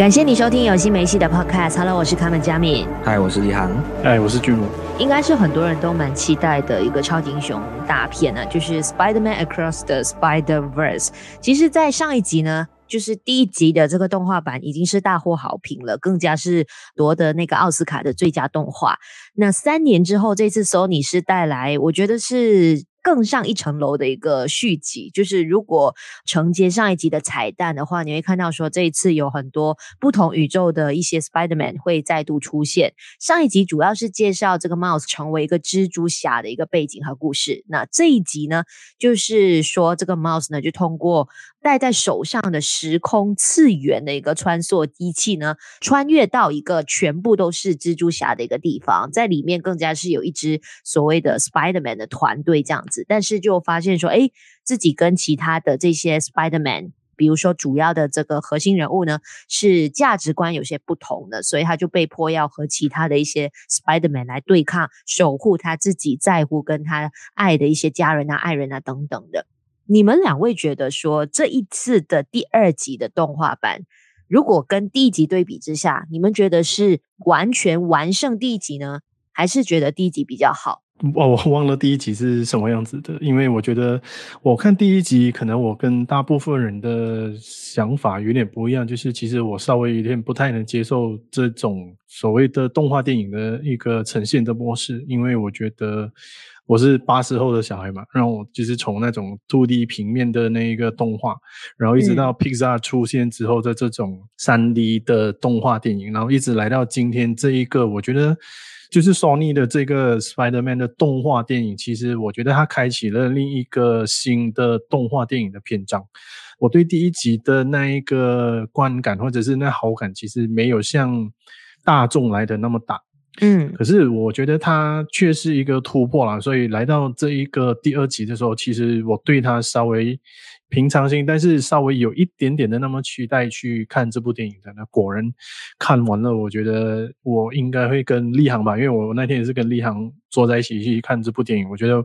感谢你收听有戏没戏的 Podcast。Hello，我是卡门佳敏。嗨，我是李航。嗨，我是巨木。应该是很多人都蛮期待的一个超级英雄大片呢，就是 Spider-Man Across the Spider-Verse。其实，在上一集呢，就是第一集的这个动画版已经是大获好评了，更加是夺得那个奥斯卡的最佳动画。那三年之后，这次 Sony 是带来，我觉得是。更上一层楼的一个续集，就是如果承接上一集的彩蛋的话，你会看到说这一次有很多不同宇宙的一些 Spider-Man 会再度出现。上一集主要是介绍这个 Mouse 成为一个蜘蛛侠的一个背景和故事，那这一集呢，就是说这个 Mouse 呢就通过戴在手上的时空次元的一个穿梭机器呢，穿越到一个全部都是蜘蛛侠的一个地方，在里面更加是有一支所谓的 Spider-Man 的团队这样子，但是就发现说，哎，自己跟其他的这些 Spider-Man，比如说主要的这个核心人物呢，是价值观有些不同的，所以他就被迫要和其他的一些 Spider-Man 来对抗，守护他自己在乎跟他爱的一些家人啊、爱人啊等等的。你们两位觉得说，这一次的第二集的动画版，如果跟第一集对比之下，你们觉得是完全完胜第一集呢，还是觉得第一集比较好？哦，我忘了第一集是什么样子的，因为我觉得我看第一集，可能我跟大部分人的想法有点不一样，就是其实我稍微有点不太能接受这种所谓的动画电影的一个呈现的模式，因为我觉得。我是八十后的小孩嘛，然后我就是从那种 2D 平面的那一个动画，然后一直到 Pixar 出现之后的这种 3D 的动画电影，然后一直来到今天这一个，我觉得就是 Sony 的这个 Spider-Man 的动画电影，其实我觉得它开启了另一个新的动画电影的篇章。我对第一集的那一个观感或者是那好感，其实没有像大众来的那么大。嗯，可是我觉得它却是一个突破啦，所以来到这一个第二集的时候，其实我对它稍微平常心，但是稍微有一点点的那么期待去看这部电影的。那果然看完了，我觉得我应该会跟立航吧，因为我那天也是跟立航坐在一起去看这部电影。我觉得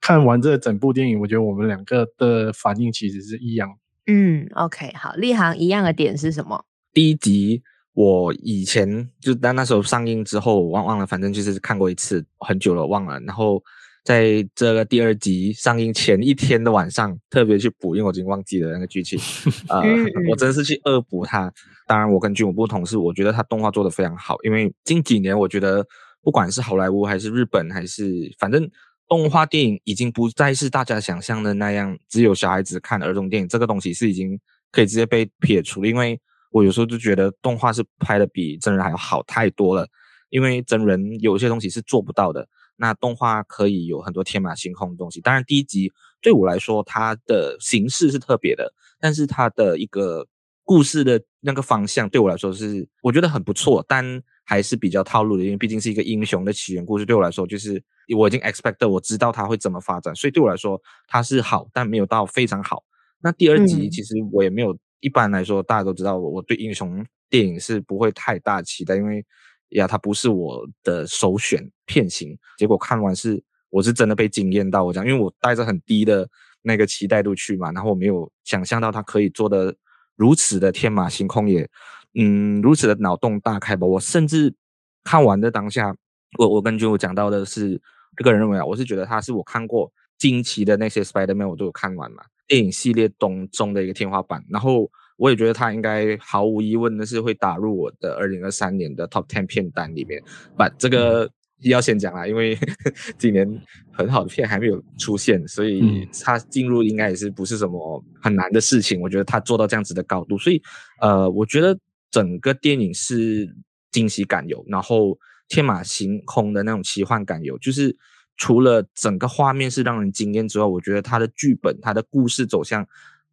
看完这整部电影，我觉得我们两个的反应其实是一样。嗯，OK，好，立航一样的点是什么？第一集。我以前就在那时候上映之后，我忘忘了，反正就是看过一次，很久了忘了。然后在这个第二集上映前一天的晚上，特别去补，因为我已经忘记了那个剧情。呃，我真的是去恶补它。当然，我跟君武不同，是我觉得它动画做得非常好。因为近几年，我觉得不管是好莱坞还是日本，还是反正动画电影已经不再是大家想象的那样，只有小孩子看儿童电影这个东西是已经可以直接被撇除了，因为。我有时候就觉得动画是拍的比真人还要好太多了，因为真人有些东西是做不到的，那动画可以有很多天马行空的东西。当然，第一集对我来说，它的形式是特别的，但是它的一个故事的那个方向对我来说是我觉得很不错，但还是比较套路的，因为毕竟是一个英雄的起源故事。对我来说，就是我已经 expect 我知道它会怎么发展，所以对我来说它是好，但没有到非常好。那第二集其实我也没有。一般来说，大家都知道我我对英雄电影是不会太大期待，因为呀，它不是我的首选片型。结果看完是，我是真的被惊艳到。我讲，因为我带着很低的那个期待度去嘛，然后我没有想象到它可以做得如此的天马行空，也嗯如此的脑洞大开吧。我甚至看完的当下，我我跟君武讲到的是，个人认为啊，我是觉得他是我看过惊奇的那些 Spider-Man，我都有看完嘛。电影系列当中的一个天花板，然后我也觉得它应该毫无疑问的是会打入我的二零二三年的 Top Ten 片单里面。把这个要先讲啦，因为 今年很好的片还没有出现，所以它进入应该也是不是什么很难的事情。我觉得它做到这样子的高度，所以呃，我觉得整个电影是惊喜感有，然后天马行空的那种奇幻感有，就是。除了整个画面是让人惊艳之外，我觉得他的剧本、他的故事走向，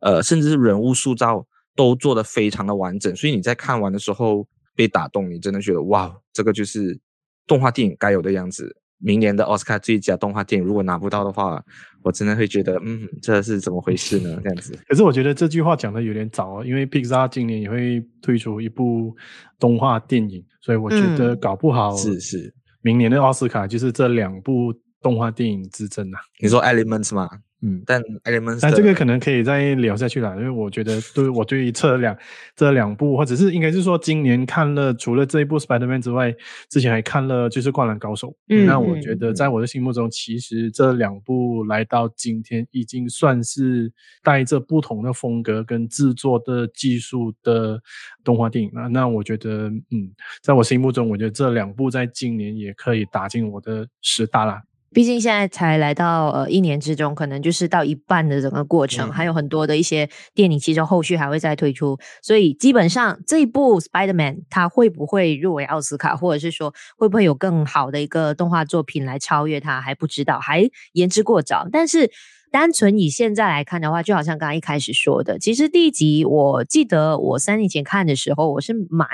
呃，甚至是人物塑造都做得非常的完整。所以你在看完的时候被打动，你真的觉得哇，这个就是动画电影该有的样子。明年的奥斯卡最佳动画电影如果拿不到的话，我真的会觉得，嗯，这是怎么回事呢？这样子。可是我觉得这句话讲的有点早哦，因为 Pixar 今年也会推出一部动画电影，所以我觉得搞不好是是明年的奥斯卡就是这两部。动画电影之争啊，你说 Elements 吗？嗯，但 Elements，但这个可能可以再聊下去了，因为我觉得对我对于这两这两部，或者是应该是说今年看了除了这一部 Spider-Man 之外，之前还看了就是灌篮高手。嗯，那我觉得在我的心目中，其实这两部来到今天已经算是带着不同的风格跟制作的技术的动画电影了。那我觉得，嗯，在我心目中，我觉得这两部在今年也可以打进我的十大啦。毕竟现在才来到呃一年之中，可能就是到一半的整个过程，嗯、还有很多的一些电影，其实后续还会再推出，所以基本上这一部 Spider-Man 它会不会入围奥斯卡，或者是说会不会有更好的一个动画作品来超越它，还不知道，还言之过早。但是单纯以现在来看的话，就好像刚刚一开始说的，其实第一集我记得我三年前看的时候，我是蛮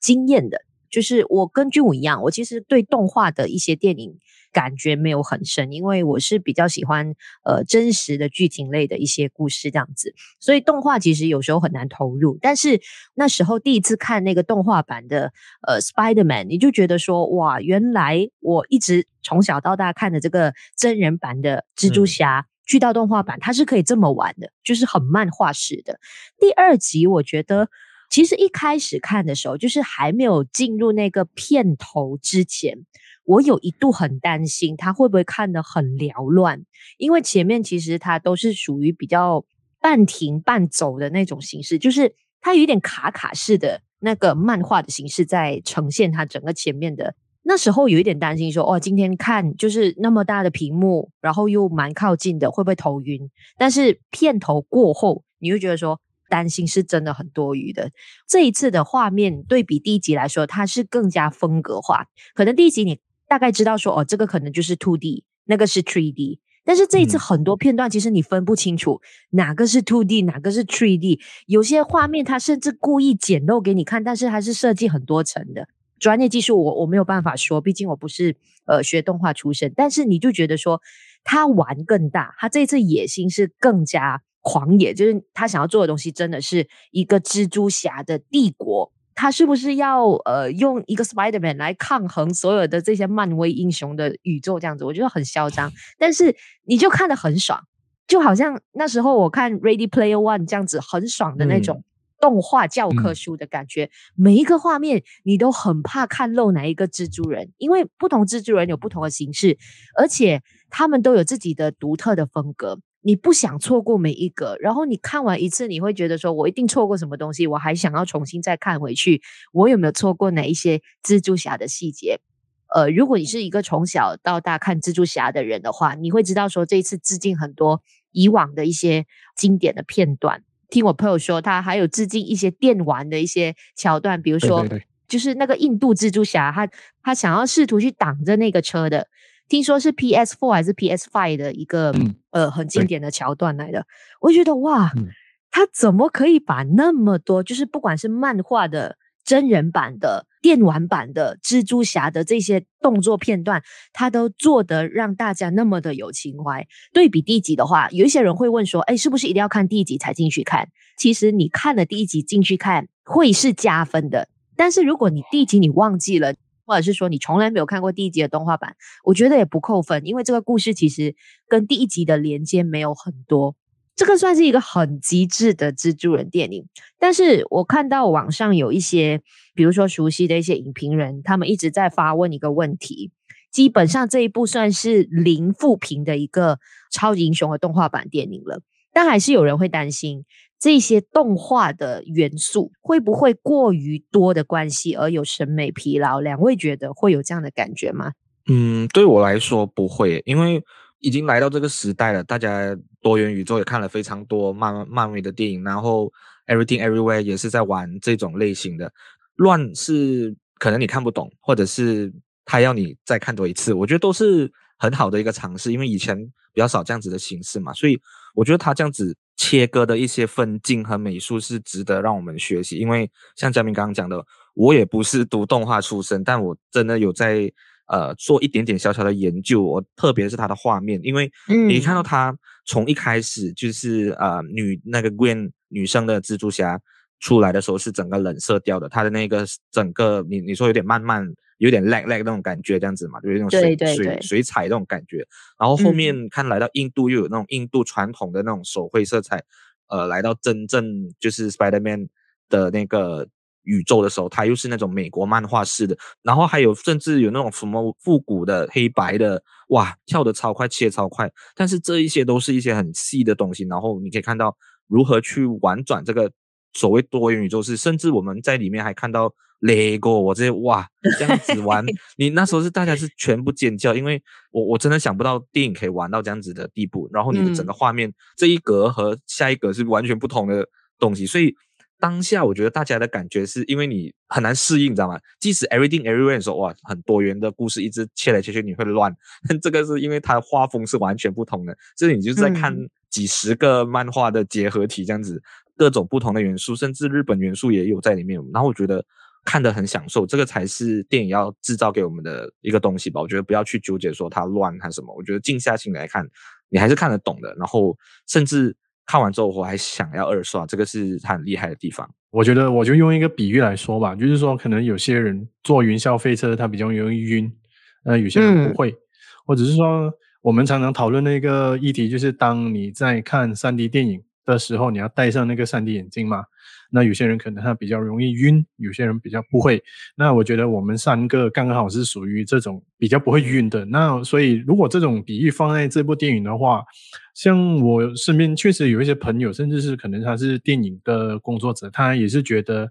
惊艳的，就是我跟君武一样，我其实对动画的一些电影。感觉没有很深，因为我是比较喜欢呃真实的剧情类的一些故事这样子，所以动画其实有时候很难投入。但是那时候第一次看那个动画版的呃 Spider-Man，你就觉得说哇，原来我一直从小到大看的这个真人版的蜘蛛侠，去到动画版，它是可以这么玩的，就是很漫画式的。第二集我觉得其实一开始看的时候，就是还没有进入那个片头之前。我有一度很担心他会不会看得很缭乱，因为前面其实他都是属于比较半停半走的那种形式，就是他有一点卡卡式的那个漫画的形式在呈现他整个前面的。那时候有一点担心说，哦，今天看就是那么大的屏幕，然后又蛮靠近的，会不会头晕？但是片头过后，你会觉得说担心是真的很多余的。这一次的画面对比第一集来说，它是更加风格化，可能第一集你。大概知道说哦，这个可能就是 two D，那个是 three D。但是这一次很多片段其实你分不清楚哪个是 two D，哪个是 three D。有些画面它甚至故意简陋给你看，但是它是设计很多层的。专业技术我我没有办法说，毕竟我不是呃学动画出身。但是你就觉得说他玩更大，他这一次野心是更加狂野，就是他想要做的东西真的是一个蜘蛛侠的帝国。他是不是要呃用一个 Spider-Man 来抗衡所有的这些漫威英雄的宇宙这样子？我觉得很嚣张，但是你就看得很爽，就好像那时候我看 Ready Player One 这样子很爽的那种动画教科书的感觉。嗯、每一个画面你都很怕看漏哪一个蜘蛛人，因为不同蜘蛛人有不同的形式，而且他们都有自己的独特的风格。你不想错过每一个，然后你看完一次，你会觉得说，我一定错过什么东西，我还想要重新再看回去，我有没有错过哪一些蜘蛛侠的细节？呃，如果你是一个从小到大看蜘蛛侠的人的话，你会知道说，这一次致敬很多以往的一些经典的片段。听我朋友说，他还有致敬一些电玩的一些桥段，比如说，就是那个印度蜘蛛侠，他他想要试图去挡着那个车的。听说是 PS Four 还是 PS Five 的一个、嗯、呃很经典的桥段来的，我就觉得哇，嗯、他怎么可以把那么多，就是不管是漫画的、真人版的、电玩版的蜘蛛侠的这些动作片段，他都做得让大家那么的有情怀。对比第一集的话，有一些人会问说，哎，是不是一定要看第一集才进去看？其实你看了第一集进去看会是加分的，但是如果你第一集你忘记了。或者是说你从来没有看过第一集的动画版，我觉得也不扣分，因为这个故事其实跟第一集的连接没有很多。这个算是一个很极致的蜘蛛人电影，但是我看到网上有一些，比如说熟悉的一些影评人，他们一直在发问一个问题：基本上这一部算是零负评的一个超级英雄的动画版电影了，但还是有人会担心。这些动画的元素会不会过于多的关系而有审美疲劳？两位觉得会有这样的感觉吗？嗯，对我来说不会，因为已经来到这个时代了，大家多元宇宙也看了非常多漫漫威的电影，然后 Everything Everywhere 也是在玩这种类型的。乱是可能你看不懂，或者是他要你再看多一次，我觉得都是很好的一个尝试，因为以前比较少这样子的形式嘛，所以我觉得他这样子。切割的一些分镜和美术是值得让我们学习，因为像嘉明刚刚讲的，我也不是读动画出身，但我真的有在呃做一点点小小的研究。我特别是它的画面，因为你看到它从一开始就是呃女那个 Gwen 女生的蜘蛛侠出来的时候是整个冷色调的，它的那个整个你你说有点慢慢。有点 lag lag 那种感觉，这样子嘛，就有那种水水水彩那种感觉。然后后面看来到印度又有那种印度传统的那种手绘色彩，呃，来到真正就是 Spider-Man 的那个宇宙的时候，它又是那种美国漫画式的。然后还有甚至有那种什么复古的黑白的，哇，跳得超快，切超快。但是这一些都是一些很细的东西，然后你可以看到如何去玩转这个。所谓多元宇宙是，甚至我们在里面还看到 Lego，我这些哇，这样子玩，你那时候是大家是全部尖叫，因为我我真的想不到电影可以玩到这样子的地步，然后你的整个画面、嗯、这一格和下一格是完全不同的东西，所以当下我觉得大家的感觉是因为你很难适应，你知道吗？即使 Everything Everywhere 说哇，很多元的故事一直切来切去，你会乱，但这个是因为它画风是完全不同的，所以你就是在看几十个漫画的结合体这样子。各种不同的元素，甚至日本元素也有在里面。然后我觉得看得很享受，这个才是电影要制造给我们的一个东西吧。我觉得不要去纠结说它乱还是什么，我觉得静下心来看，你还是看得懂的。然后甚至看完之后我还想要二刷，这个是它很厉害的地方。我觉得我就用一个比喻来说吧，就是说可能有些人坐云霄飞车他比较容易晕，呃，有些人不会，嗯、或者是说我们常常讨论的一个议题，就是当你在看 3D 电影。的时候，你要戴上那个 3D 眼镜嘛？那有些人可能他比较容易晕，有些人比较不会。那我觉得我们三个刚刚好是属于这种比较不会晕的。那所以如果这种比喻放在这部电影的话，像我身边确实有一些朋友，甚至是可能他是电影的工作者，他也是觉得，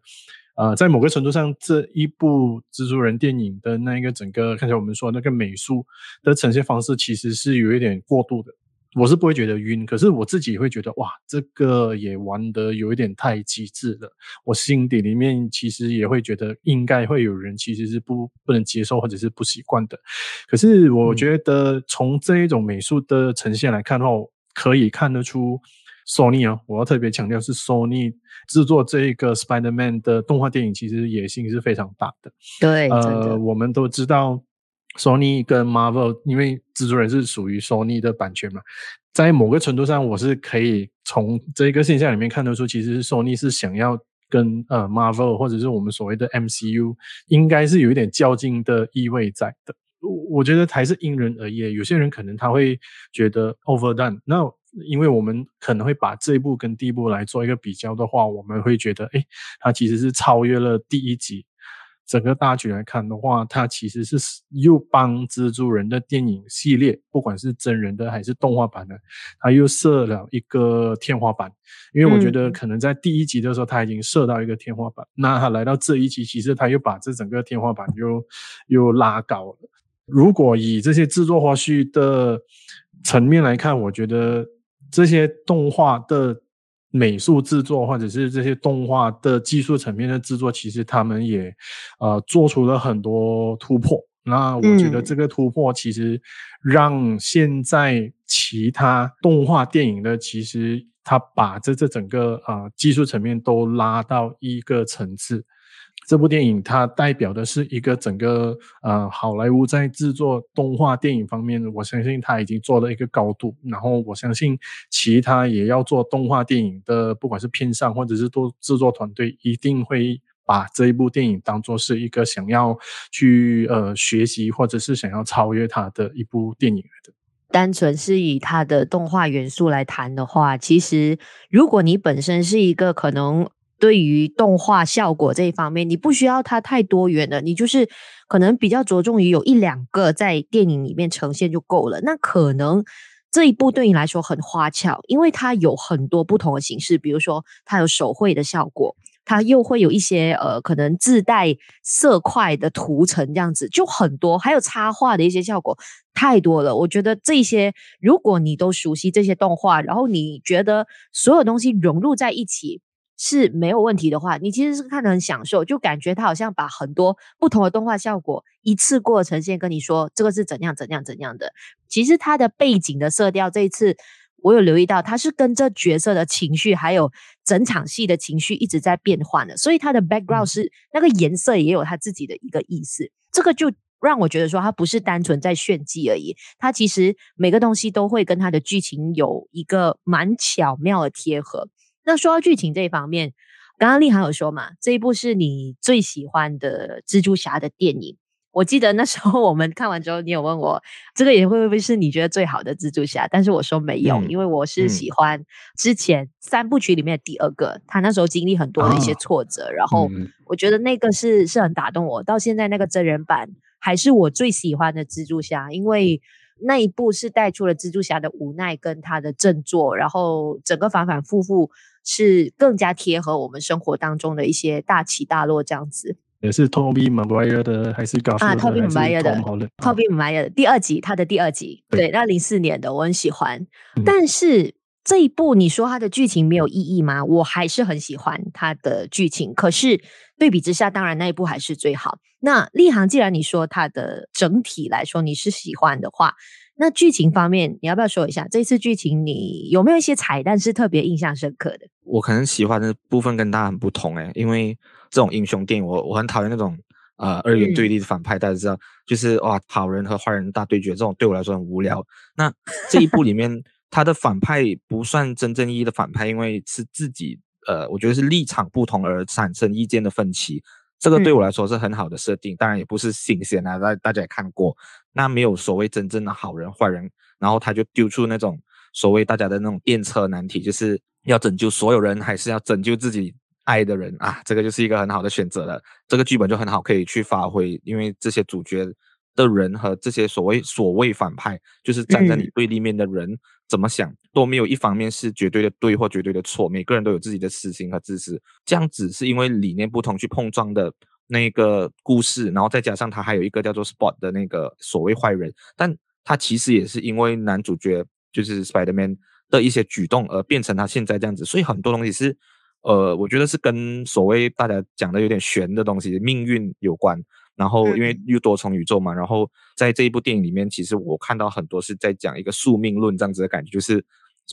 呃，在某个程度上，这一部蜘蛛人电影的那一个整个，刚才我们说那个美术的呈现方式，其实是有一点过度的。我是不会觉得晕，可是我自己会觉得哇，这个也玩得有一点太极致了。我心底里面其实也会觉得，应该会有人其实是不不能接受或者是不习惯的。可是我觉得从这一种美术的呈现来看的话，可以看得出 Sony 啊，我要特别强调是 Sony 制作这个 Spider-Man 的动画电影，其实野心是非常大的。对，呃，我们都知道。Sony 跟 Marvel，因为蜘蛛人是属于 Sony 的版权嘛，在某个程度上，我是可以从这个现象里面看得出，其实 Sony 是想要跟呃 Marvel 或者是我们所谓的 MCU，应该是有一点较劲的意味在的。我觉得还是因人而异，有些人可能他会觉得 overdone。那因为我们可能会把这一部跟第一部来做一个比较的话，我们会觉得，诶，它其实是超越了第一集。整个大局来看的话，它其实是又帮蜘蛛人的电影系列，不管是真人的还是动画版的，它又设了一个天花板。因为我觉得可能在第一集的时候，它已经设到一个天花板，嗯、那它来到这一集，其实它又把这整个天花板又又拉高了。如果以这些制作花絮的层面来看，我觉得这些动画的。美术制作或者是这些动画的技术层面的制作，其实他们也呃做出了很多突破。那我觉得这个突破其实让现在其他动画电影的，其实他把这这整个呃技术层面都拉到一个层次。这部电影它代表的是一个整个呃好莱坞在制作动画电影方面，我相信它已经做了一个高度。然后我相信其他也要做动画电影的，不管是片商或者是做制作团队，一定会把这一部电影当做是一个想要去呃学习或者是想要超越它的一部电影来的。单纯是以它的动画元素来谈的话，其实如果你本身是一个可能。对于动画效果这一方面，你不需要它太多元的，你就是可能比较着重于有一两个在电影里面呈现就够了。那可能这一部对你来说很花俏，因为它有很多不同的形式，比如说它有手绘的效果，它又会有一些呃可能自带色块的图层这样子，就很多，还有插画的一些效果太多了。我觉得这些如果你都熟悉这些动画，然后你觉得所有东西融入在一起。是没有问题的话，你其实是看得很享受，就感觉他好像把很多不同的动画效果一次过呈现，跟你说这个是怎样怎样怎样的。其实它的背景的色调，这一次我有留意到，他是跟着角色的情绪，还有整场戏的情绪一直在变换的，所以他的 background 是那个颜色也有他自己的一个意思。这个就让我觉得说，他不是单纯在炫技而已，他其实每个东西都会跟他的剧情有一个蛮巧妙的贴合。那说到剧情这一方面，刚刚立航有说嘛，这一部是你最喜欢的蜘蛛侠的电影。我记得那时候我们看完之后，你有问我这个也会不会是你觉得最好的蜘蛛侠？但是我说没有，嗯、因为我是喜欢之前三部曲里面的第二个，他那时候经历很多的一些挫折，啊、然后我觉得那个是是很打动我。到现在那个真人版还是我最喜欢的蜘蛛侠，因为那一部是带出了蜘蛛侠的无奈跟他的振作，然后整个反反复复是更加贴合我们生活当中的一些大起大落这样子。也是 Tobey Maguire 的还是啊，Tobey Maguire 的 Tobey Maguire 的第二集，他的第二集，对，对那零四年的我很喜欢。嗯、但是这一部你说它的剧情没有意义吗？我还是很喜欢它的剧情。可是对比之下，当然那一部还是最好。那立行，既然你说它的整体来说你是喜欢的话，那剧情方面你要不要说一下？这次剧情你有没有一些彩蛋是特别印象深刻的？我可能喜欢的部分跟大家很不同诶、欸，因为。这种英雄电影，我我很讨厌那种呃二元对立的反派，嗯、大家知道，就是哇好人和坏人大对决，这种对我来说很无聊。那这一部里面，他的反派不算真正意义的反派，因为是自己呃，我觉得是立场不同而产生意见的分歧，这个对我来说是很好的设定，嗯、当然也不是新鲜啊，大大家也看过。那没有所谓真正的好人坏人，然后他就丢出那种所谓大家的那种电车难题，就是要拯救所有人，还是要拯救自己爱的人啊，这个就是一个很好的选择了。这个剧本就很好，可以去发挥。因为这些主角的人和这些所谓所谓反派，就是站在你对立面的人，怎么想都没有一方面是绝对的对或绝对的错。每个人都有自己的私心和自私。这样子是因为理念不同去碰撞的那个故事，然后再加上他还有一个叫做 Spot 的那个所谓坏人，但他其实也是因为男主角就是 Spider-Man 的一些举动而变成他现在这样子。所以很多东西是。呃，我觉得是跟所谓大家讲的有点玄的东西，命运有关。然后因为又多重宇宙嘛，然后在这一部电影里面，其实我看到很多是在讲一个宿命论这样子的感觉，就是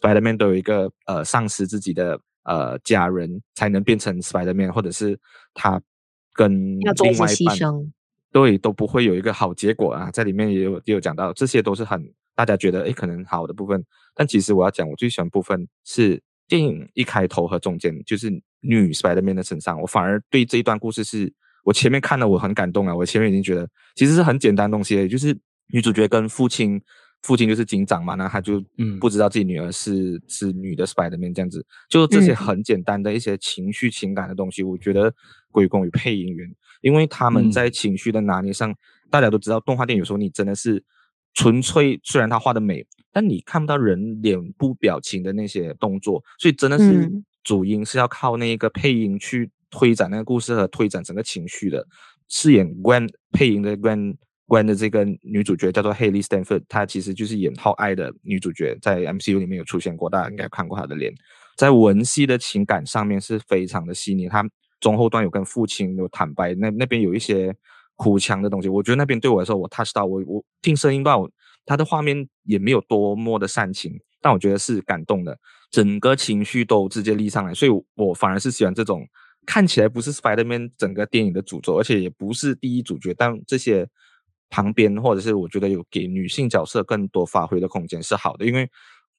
Spider-Man 都有一个呃丧失自己的呃家人才能变成 Spider-Man，或者是他跟另外一半对都不会有一个好结果啊。在里面也有也有讲到，这些都是很大家觉得诶可能好的部分，但其实我要讲我最喜欢部分是。电影一开头和中间就是女 Spider-Man 的身上，我反而对这一段故事是我前面看了我很感动啊，我前面已经觉得其实是很简单的东西，就是女主角跟父亲，父亲就是警长嘛，那他就嗯。不知道自己女儿是、嗯、是女的 Spider-Man 这样子，就这些很简单的一些情绪情感的东西，我觉得归功于配音员，因为他们在情绪的拿捏上，嗯、大家都知道动画电影有时候你真的是纯粹，虽然他画的美。但你看不到人脸部表情的那些动作，所以真的是主音是要靠那个配音去推展那个故事和推展整个情绪的。饰演 Gwen 配音的 Gwen Gwen 的这个女主角叫做 Hailee Steinfeld，她其实就是演《好爱》的女主角，在 MCU 里面有出现过，大家应该看过她的脸。在文戏的情感上面是非常的细腻，她中后段有跟父亲有坦白，那那边有一些哭腔的东西，我觉得那边对我来说，我 touch 到我我听声音段我。他的画面也没有多么的煽情，但我觉得是感动的，整个情绪都直接立上来，所以我反而是喜欢这种看起来不是 Spider-Man 整个电影的主轴，而且也不是第一主角，但这些旁边或者是我觉得有给女性角色更多发挥的空间是好的，因为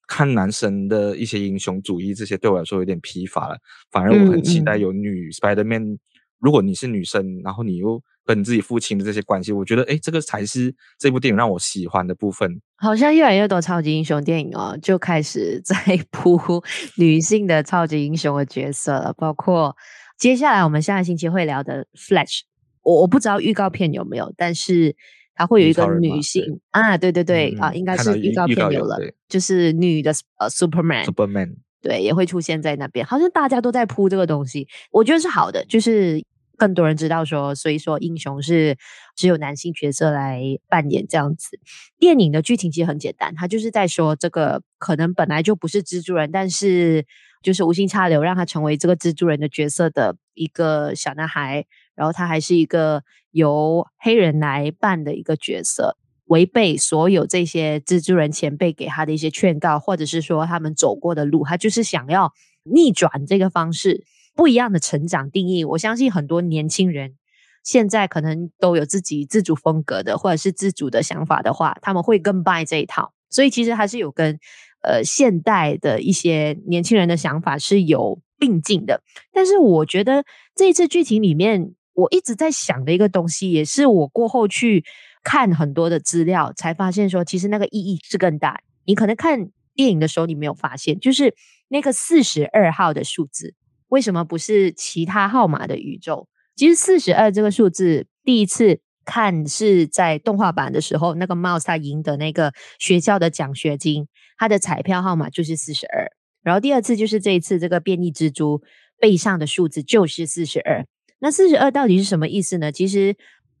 看男生的一些英雄主义这些对我来说有点疲乏了，反而我很期待有女 Spider-Man，如果你是女生，然后你又。跟自己父亲的这些关系，我觉得，哎，这个才是这部电影让我喜欢的部分。好像越来越多超级英雄电影哦，就开始在铺 女性的超级英雄的角色了，包括接下来我们下个星期会聊的《Flash》，我我不知道预告片有没有，但是它会有一个女性啊，对对对、嗯、啊，应该是预告片有了，有就是女的呃，Superman，Superman，Superman 对，也会出现在那边，好像大家都在铺这个东西，我觉得是好的，就是。更多人知道说，所以说英雄是只有男性角色来扮演这样子。电影的剧情其实很简单，他就是在说这个可能本来就不是蜘蛛人，但是就是无心插柳让他成为这个蜘蛛人的角色的一个小男孩，然后他还是一个由黑人来扮的一个角色，违背所有这些蜘蛛人前辈给他的一些劝告，或者是说他们走过的路，他就是想要逆转这个方式。不一样的成长定义，我相信很多年轻人现在可能都有自己自主风格的，或者是自主的想法的话，他们会更 buy 这一套。所以其实还是有跟呃现代的一些年轻人的想法是有并进的。但是我觉得这一次剧情里面我一直在想的一个东西，也是我过后去看很多的资料才发现说，其实那个意义是更大。你可能看电影的时候你没有发现，就是那个四十二号的数字，为什么不是其他号码的宇宙？其实四十二这个数字，第一次看是在动画版的时候，那个 Mouse 他赢得那个学校的奖学金，他的彩票号码就是四十二。然后第二次就是这一次，这个变异蜘蛛背上的数字就是四十二。那四十二到底是什么意思呢？其实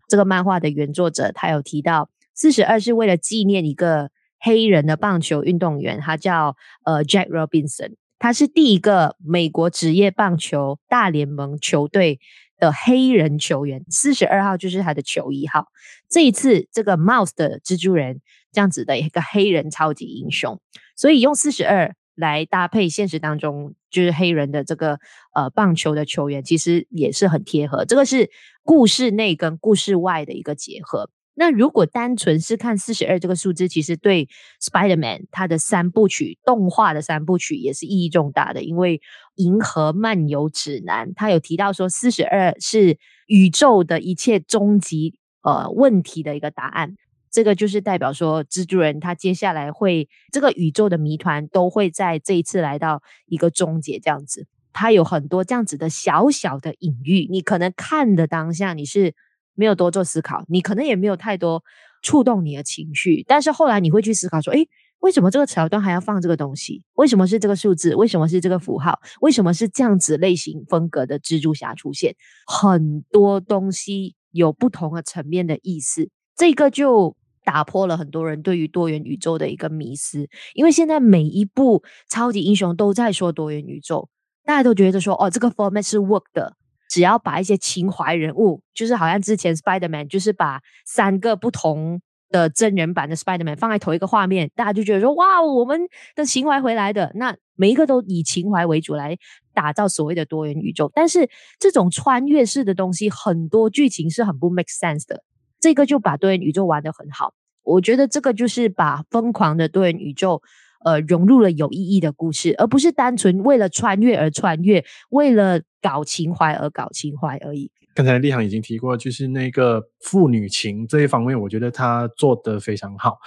这个漫画的原作者他有提到，四十二是为了纪念一个黑人的棒球运动员，他叫呃 Jack Robinson，他是第一个美国职业棒球大联盟球队的黑人球员。四十二号就是他的球衣号。这一次这个 Mouse 的蜘蛛人这样子的一个黑人超级英雄，所以用四十二。来搭配现实当中就是黑人的这个呃棒球的球员，其实也是很贴合。这个是故事内跟故事外的一个结合。那如果单纯是看四十二这个数字，其实对 Spider-Man 它的三部曲动画的三部曲也是意义重大的。因为《银河漫游指南》它有提到说，四十二是宇宙的一切终极呃问题的一个答案。这个就是代表说，蜘蛛人他接下来会这个宇宙的谜团都会在这一次来到一个终结，这样子。他有很多这样子的小小的隐喻，你可能看的当下你是没有多做思考，你可能也没有太多触动你的情绪，但是后来你会去思考说，诶，为什么这个桥段还要放这个东西？为什么是这个数字？为什么是这个符号？为什么是这样子类型风格的蜘蛛侠出现？很多东西有不同的层面的意思，这个就。打破了很多人对于多元宇宙的一个迷思，因为现在每一部超级英雄都在说多元宇宙，大家都觉得说哦，这个 format 是 work 的，只要把一些情怀人物，就是好像之前 Spider-Man 就是把三个不同的真人版的 Spider-Man 放在同一个画面，大家就觉得说哇，我们的情怀回来的，那每一个都以情怀为主来打造所谓的多元宇宙，但是这种穿越式的东西，很多剧情是很不 make sense 的。这个就把多元宇宙玩得很好，我觉得这个就是把疯狂的多元宇宙，呃，融入了有意义的故事，而不是单纯为了穿越而穿越，为了搞情怀而搞情怀而已。刚才立航已经提过，就是那个父女情这一方面，我觉得他做得非常好。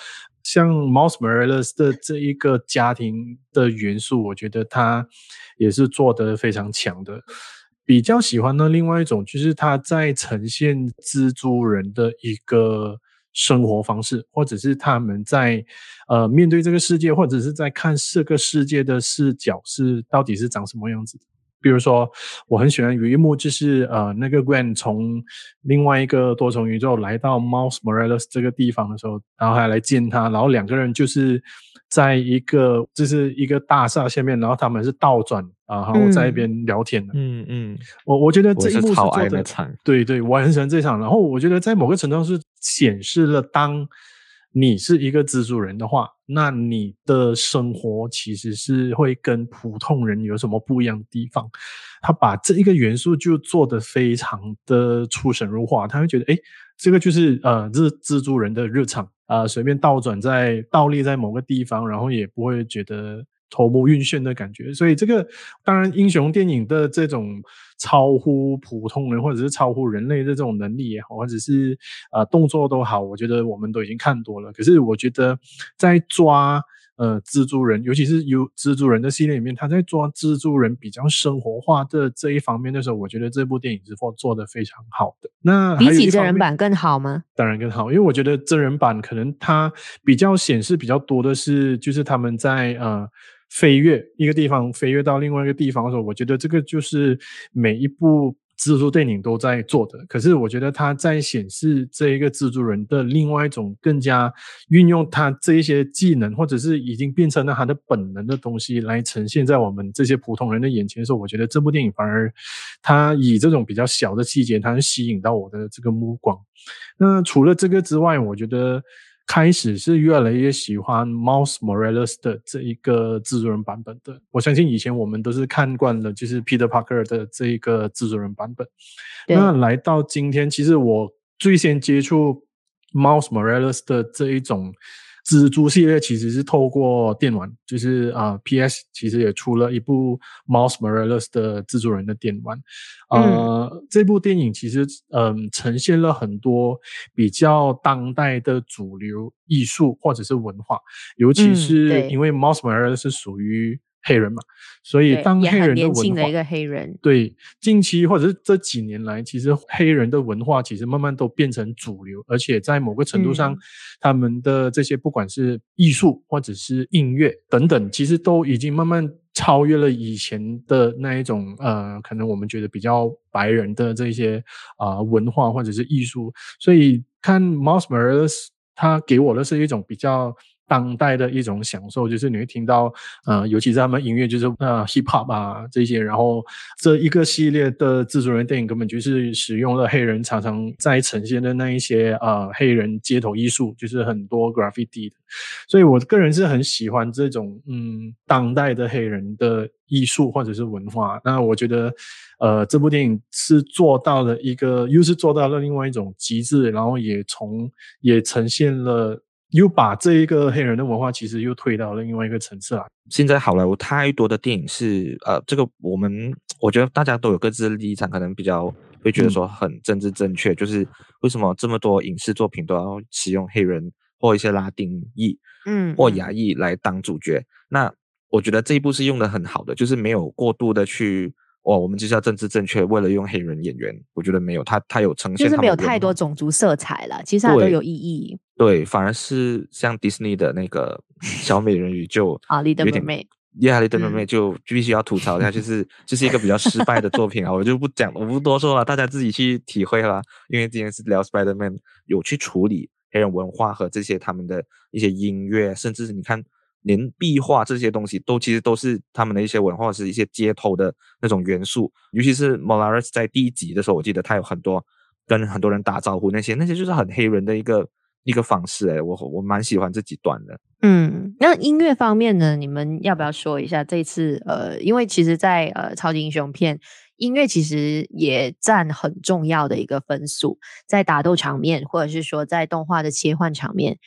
像 Moss Morales 的这一个家庭的元素，我觉得他也是做得非常强的。比较喜欢的另外一种，就是他在呈现蜘蛛人的一个生活方式，或者是他们在呃面对这个世界，或者是在看这个世界的视角是到底是长什么样子的。比如说，我很喜欢有一幕，就是呃那个 Gwen 从另外一个多重宇宙来到 Mouse Morales 这个地方的时候，然后还来见他，然后两个人就是在一个就是一个大厦下面，然后他们是倒转。啊，然后在一边聊天的，嗯嗯，我我觉得这一幕是超爱的场，对对，我很喜欢这场。然后我觉得在某个程度上是显示了，当你是一个蜘蛛人的话，那你的生活其实是会跟普通人有什么不一样的地方。他把这一个元素就做得非常的出神入化，他会觉得，诶，这个就是呃，这是蜘蛛人的日常啊，随便倒转在倒立在某个地方，然后也不会觉得。头目晕眩的感觉，所以这个当然英雄电影的这种超乎普通人或者是超乎人类的这种能力也好，或者是呃动作都好，我觉得我们都已经看多了。可是我觉得在抓呃蜘蛛人，尤其是有蜘蛛人的系列里面，他在抓蜘蛛人比较生活化的这一方面的时候，我觉得这部电影是做做得非常好的。那比起真人版更好吗？当然更好，因为我觉得真人版可能它比较显示比较多的是，就是他们在呃。飞跃一个地方，飞跃到另外一个地方的时候，我觉得这个就是每一部蜘蛛电影都在做的。可是我觉得他在显示这一个蜘蛛人的另外一种更加运用他这一些技能，或者是已经变成了他的本能的东西来呈现在我们这些普通人的眼前的时候，我觉得这部电影反而他以这种比较小的细节，它吸引到我的这个目光。那除了这个之外，我觉得。开始是越来越喜欢 Miles Morales 的这一个制作人版本的。我相信以前我们都是看惯了，就是 Peter Parker 的这一个制作人版本。那来到今天，其实我最先接触 Miles Morales 的这一种蜘蛛系列其实是透过电玩，就是啊、呃、，PS 其实也出了一部 Miles Morales 的制作人的电玩。呃，嗯、这部电影其实嗯、呃、呈现了很多比较当代的主流艺术或者是文化，尤其是因为 Miles Morales 是属于。黑人嘛，所以当黑人的文化，一个黑人，对，近期或者是这几年来，其实黑人的文化其实慢慢都变成主流，而且在某个程度上，嗯、他们的这些不管是艺术或者是音乐等等，其实都已经慢慢超越了以前的那一种呃，可能我们觉得比较白人的这些啊、呃、文化或者是艺术，所以看 Miles Morales，他给我的是一种比较。当代的一种享受，就是你会听到，呃，尤其是他们音乐，就是呃，hip hop 啊这些，然后这一个系列的蜘蛛人电影根本就是使用了黑人常常在呈现的那一些呃黑人街头艺术，就是很多 graffiti 的，所以我个人是很喜欢这种嗯当代的黑人的艺术或者是文化。那我觉得，呃，这部电影是做到了一个，又是做到了另外一种极致，然后也从也呈现了。又把这一个黑人的文化，其实又推到了另外一个层次了。现在好莱坞太多的电影是，呃，这个我们我觉得大家都有各自的立场，可能比较会觉得说很政治正确，嗯、就是为什么这么多影视作品都要使用黑人或一些拉丁裔，嗯，或亚裔来当主角？嗯、那我觉得这一部是用的很好的，就是没有过度的去。哇，我们就是要政治正确，为了用黑人演员，我觉得没有，他他有呈现，就是没有太多种族色彩了，其实它都有意义。对，反而是像迪士尼的那个 小美人鱼就啊，《Little Mermaid》，Yeah，《Little Mermaid》就必须要吐槽一下，就是 就是一个比较失败的作品啊，我就不讲，我不多说了，大家自己去体会了。因为今天是聊 Spider-Man，有去处理黑人文化和这些他们的一些音乐，甚至是你看。连壁画这些东西都其实都是他们的一些文化，是一些街头的那种元素。尤其是 Molares 在第一集的时候，我记得他有很多跟很多人打招呼，那些那些就是很黑人的一个一个方式。诶，我我蛮喜欢这几段的。嗯，那音乐方面呢？你们要不要说一下这次？呃，因为其实在，在呃超级英雄片，音乐其实也占很重要的一个分数，在打斗场面，或者是说在动画的切换场面。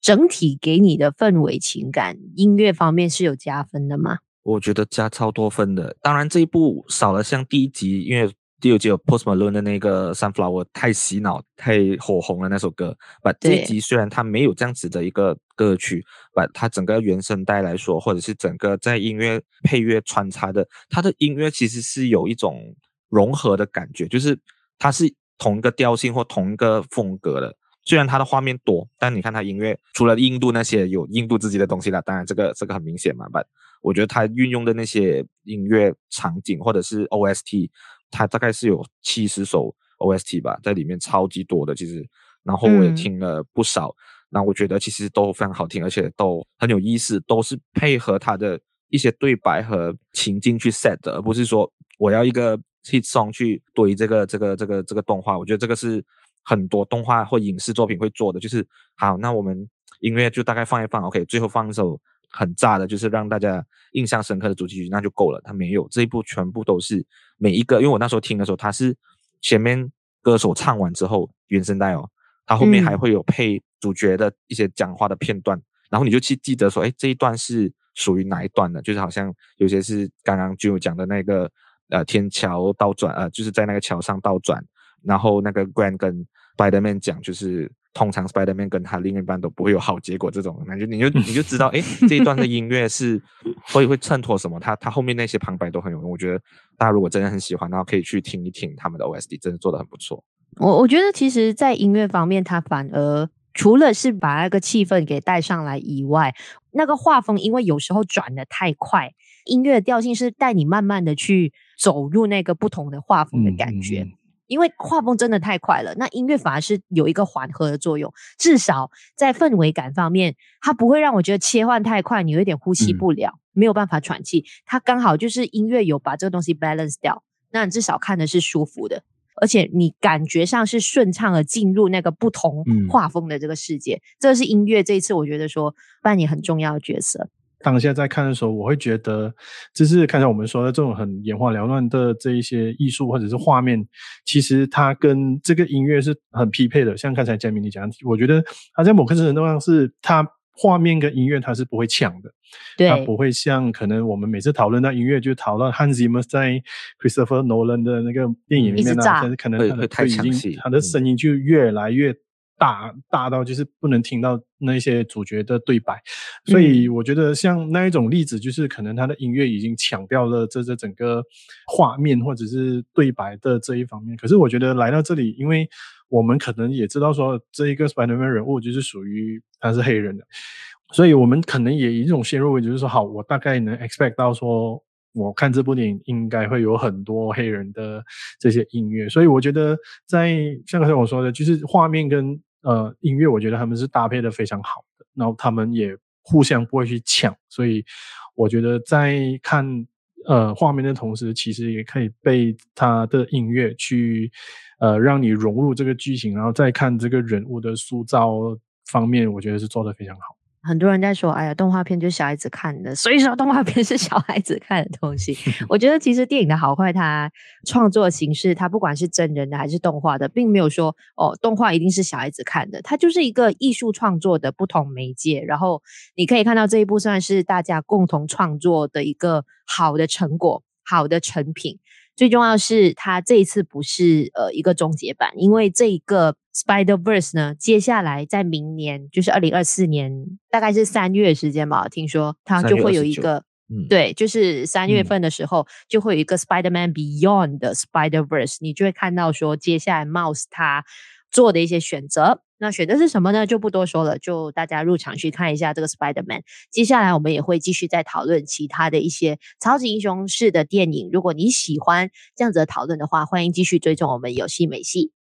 整体给你的氛围情感，音乐方面是有加分的吗？我觉得加超多分的。当然这一部少了像第一集，因为第二集有 Post Malone 的那个 Sunflower 太洗脑、太火红了那首歌。把这一集虽然它没有这样子的一个歌曲，把它整个原声带来说，或者是整个在音乐配乐穿插的，它的音乐其实是有一种融合的感觉，就是它是同一个调性或同一个风格的。虽然它的画面多，但你看它音乐，除了印度那些有印度自己的东西啦，当然这个这个很明显嘛。但我觉得它运用的那些音乐场景或者是 OST，它大概是有七十首 OST 吧，在里面超级多的其实。然后我也听了不少，那、嗯、我觉得其实都非常好听，而且都很有意思，都是配合它的一些对白和情境去 set 的，而不是说我要一个 hit song 去堆这个这个这个这个动画。我觉得这个是。很多动画或影视作品会做的就是，好，那我们音乐就大概放一放，OK，最后放一首很炸的，就是让大家印象深刻的主题曲，那就够了。他没有这一部，全部都是每一个，因为我那时候听的时候，他是前面歌手唱完之后原声带哦，他后面还会有配主角的一些讲话的片段，嗯、然后你就去记得说，哎，这一段是属于哪一段的？就是好像有些是刚刚就讲的那个呃天桥倒转，呃，就是在那个桥上倒转，然后那个 grand 跟 Spider-Man 讲就是，通常 Spider-Man 跟他另一半都不会有好结果，这种感觉你就你就知道，哎，这一段的音乐是所以会衬托什么？他他后面那些旁白都很有用，我觉得大家如果真的很喜欢，然后可以去听一听他们的 OSD，真的做的很不错。我我觉得其实，在音乐方面，他反而除了是把那个气氛给带上来以外，那个画风因为有时候转的太快，音乐的调性是带你慢慢的去走入那个不同的画风的感觉。嗯嗯因为画风真的太快了，那音乐反而是有一个缓和的作用，至少在氛围感方面，它不会让我觉得切换太快，你有点呼吸不了，嗯、没有办法喘气。它刚好就是音乐有把这个东西 balance 掉，那你至少看的是舒服的，而且你感觉上是顺畅的进入那个不同画风的这个世界。嗯、这是音乐这一次我觉得说扮演很重要的角色。当下在看的时候，我会觉得，就是刚才我们说的这种很眼花缭乱的这一些艺术或者是画面，其实它跟这个音乐是很匹配的。像刚才佳明你讲，我觉得它在某个程度上是它画面跟音乐它是不会抢的，对，它不会像可能我们每次讨论到音乐就讨论 Hans Zimmer 在 Christopher Nolan 的那个电影里面呢，但是可能他的他已经他的声音就越来越大，大到就是不能听到那些主角的对白，所以我觉得像那一种例子，就是可能他的音乐已经抢掉了这这整个画面或者是对白的这一方面。可是我觉得来到这里，因为我们可能也知道说这一个 Spider-Man 人物就是属于他是黑人的，所以我们可能也以一种先入为主，就是说好，我大概能 expect 到说，我看这部电影应该会有很多黑人的这些音乐，所以我觉得在像刚才我说的，就是画面跟呃音乐，我觉得他们是搭配的非常好的，然后他们也互相不会去抢，所以我觉得在看呃画面的同时，其实也可以被他的音乐去。呃，让你融入这个剧情，然后再看这个人物的塑造方面，我觉得是做的非常好。很多人在说，哎呀，动画片就是小孩子看的，所以说动画片是小孩子看的东西。我觉得其实电影的好坏，它创作形式，它不管是真人的还是动画的，并没有说哦，动画一定是小孩子看的，它就是一个艺术创作的不同媒介。然后你可以看到这一部算是大家共同创作的一个好的成果，好的成品。最重要是，它这一次不是呃一个终结版，因为这一个 Spider-Verse 呢，接下来在明年，就是二零二四年，大概是三月时间吧，听说它就会有一个，嗯、对，就是三月份的时候、嗯、就会有一个 Spider-Man Beyond 的 Spider-Verse，你就会看到说接下来 Miles 他做的一些选择。那选的是什么呢？就不多说了，就大家入场去看一下这个 Spider-Man。接下来我们也会继续再讨论其他的一些超级英雄式的电影。如果你喜欢这样子的讨论的话，欢迎继续追踪我们有戏没戏。